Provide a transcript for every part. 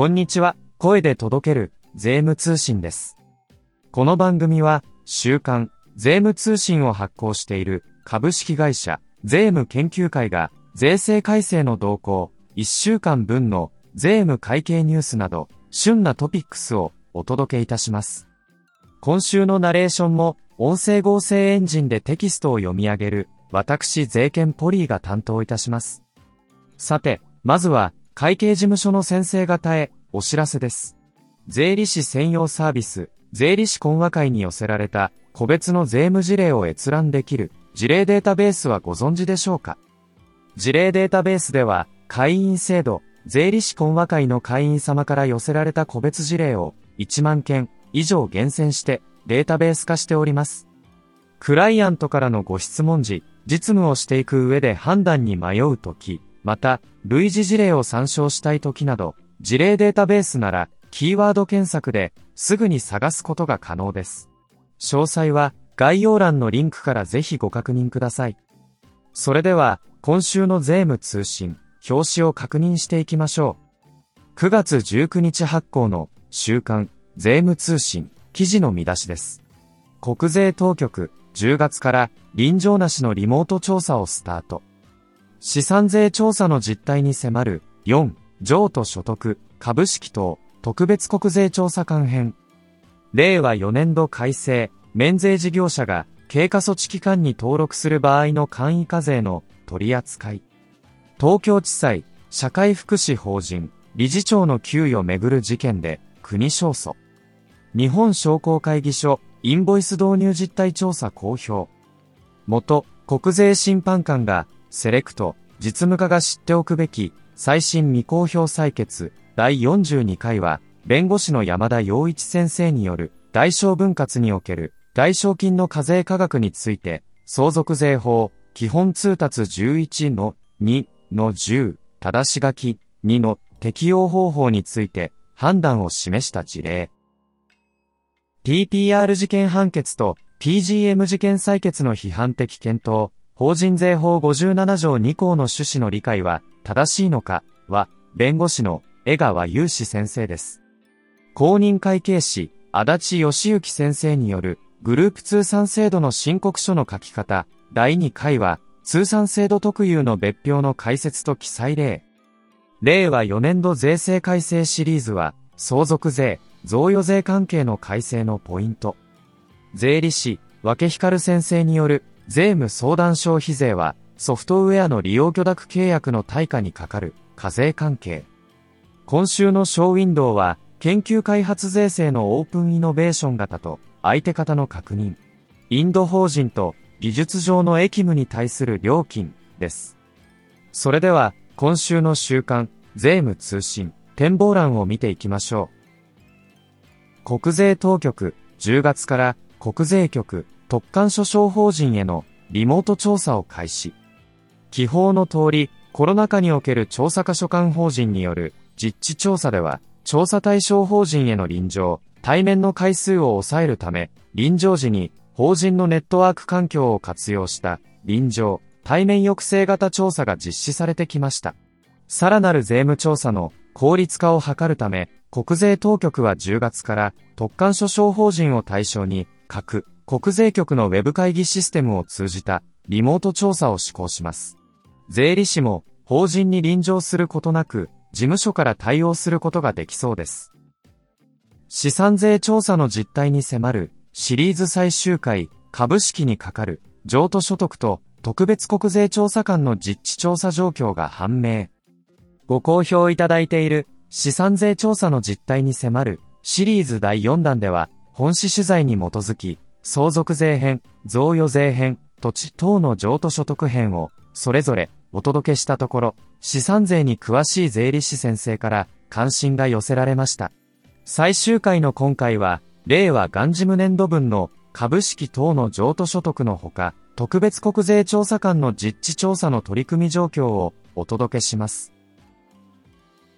こんにちは、声で届ける税務通信です。この番組は、週刊税務通信を発行している株式会社税務研究会が税制改正の動向、1週間分の税務会計ニュースなど、旬なトピックスをお届けいたします。今週のナレーションも、音声合成エンジンでテキストを読み上げる、私税研ポリーが担当いたします。さて、まずは、会計事務所の先生方へ、お知らせです。税理士専用サービス、税理士講話会に寄せられた、個別の税務事例を閲覧できる、事例データベースはご存知でしょうか？事例データベースでは、会員制度、税理士講話会の会員様から寄せられた個別事例を、1万件以上厳選して、データベース化しております。クライアントからのご質問時、実務をしていく上で判断に迷うとき、また、類似事例を参照したいときなど、事例データベースなら、キーワード検索ですぐに探すことが可能です。詳細は概要欄のリンクからぜひご確認ください。それでは、今週の税務通信、表紙を確認していきましょう。9月19日発行の週刊税務通信記事の見出しです。国税当局10月から臨場なしのリモート調査をスタート。資産税調査の実態に迫る4譲渡所得株式等特別国税調査官編。令和4年度改正免税事業者が経過措置期間に登録する場合の簡易課税の取り扱い。東京地裁社会福祉法人理事長の給与めぐる事件で国勝訴。日本商工会議所インボイス導入実態調査公表。元国税審判官がセレクト実務家が知っておくべき最新未公表採決第42回は弁護士の山田洋一先生による大小分割における大小金の課税価額について相続税法基本通達11の2の10正し書き2の適用方法について判断を示した事例。TPR 事件判決と PGM 事件採決の批判的検討、法人税法57条2項の趣旨の理解は正しいのかは、弁護士の江川雄志先生です。公認会計士、足立義行先生によるグループ通算制度の申告書の書き方、第2回は、通算制度特有の別表の解説と記載例。令和4年度税制改正シリーズは、相続税、贈与税関係の改正のポイント。税理士、分光先生による税務相談消費税は、ソフトウェアの利用許諾契約の対価にかかる課税関係。今週のショーウィンドウは、研究開発税制のオープンイノベーション型と相手方の確認。インド法人と技術上の役務に対する料金です。それでは、今週の週刊税務通信展望欄を見ていきましょう。国税当局10月から国税局特管諸省法人へのリモート調査を開始。記法の通り、コロナ禍における調査課所管法人による実地調査では、調査対象法人への臨場、対面の回数を抑えるため、臨場時に法人のネットワーク環境を活用した臨場、対面抑制型調査が実施されてきました。さらなる税務調査の効率化を図るため、国税当局は10月から特管諸省法人を対象に各国税局のウェブ会議システムを通じたリモート調査を施行します。税理士も法人に臨場することなく事務所から対応することができそうです。資産税調査の実態に迫るシリーズ最終回株式にかかる譲渡所得と特別国税調査官の実地調査状況が判明。ご好評いただいている資産税調査の実態に迫るシリーズ第4弾では本誌取材に基づき相続税編、贈与税編、土地等の譲渡所得編をそれぞれお届けしたところ資産税に詳しい税理士先生から関心が寄せられました。最終回の今回は令和元事務年度分の株式等の譲渡所得のほか特別国税調査官の実地調査の取り組み状況をお届けします。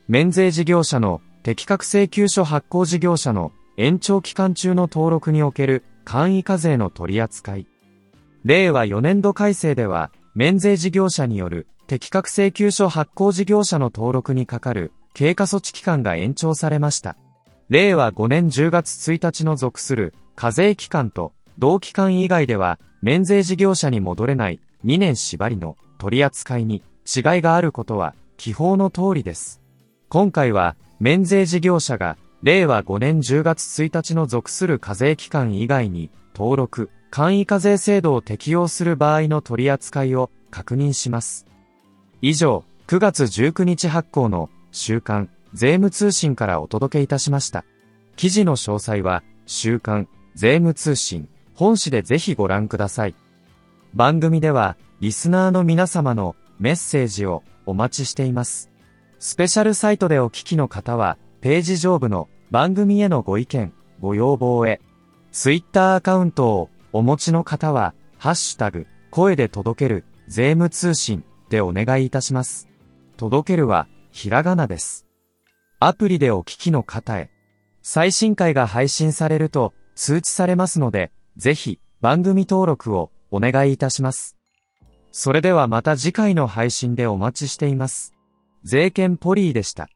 免税事業者の適格請求書発行事業者の延長期間中の登録における簡易課税の取り扱い。令和4年度改正では、免税事業者による適格請求書発行事業者の登録にかかる経過措置期間が延長されました。令和5年10月1日の属する課税期間と同期間以外では免税事業者に戻れない2年縛りの取り扱いに違いがあることは記法の通りです。今回は免税事業者が令和5年10月1日の属する課税期間以外に登録、簡易課税制度を適用する場合の取り扱いを確認します。以上、9月19日発行の週刊税務通信からお届けいたしました。記事の詳細は週刊税務通信本誌でぜひご覧ください。番組ではリスナーの皆様のメッセージをお待ちしています。スペシャルサイトでお聞きの方はページ上部の番組へのご意見、ご要望へ、ツイッターアカウントをお持ちの方は、ハッシュタグ、声で届ける、税務通信でお願いいたします。届けるは、ひらがなです。アプリでお聞きの方へ、最新回が配信されると通知されますので、ぜひ番組登録をお願いいたします。それではまた次回の配信でお待ちしています。税券ポリーでした。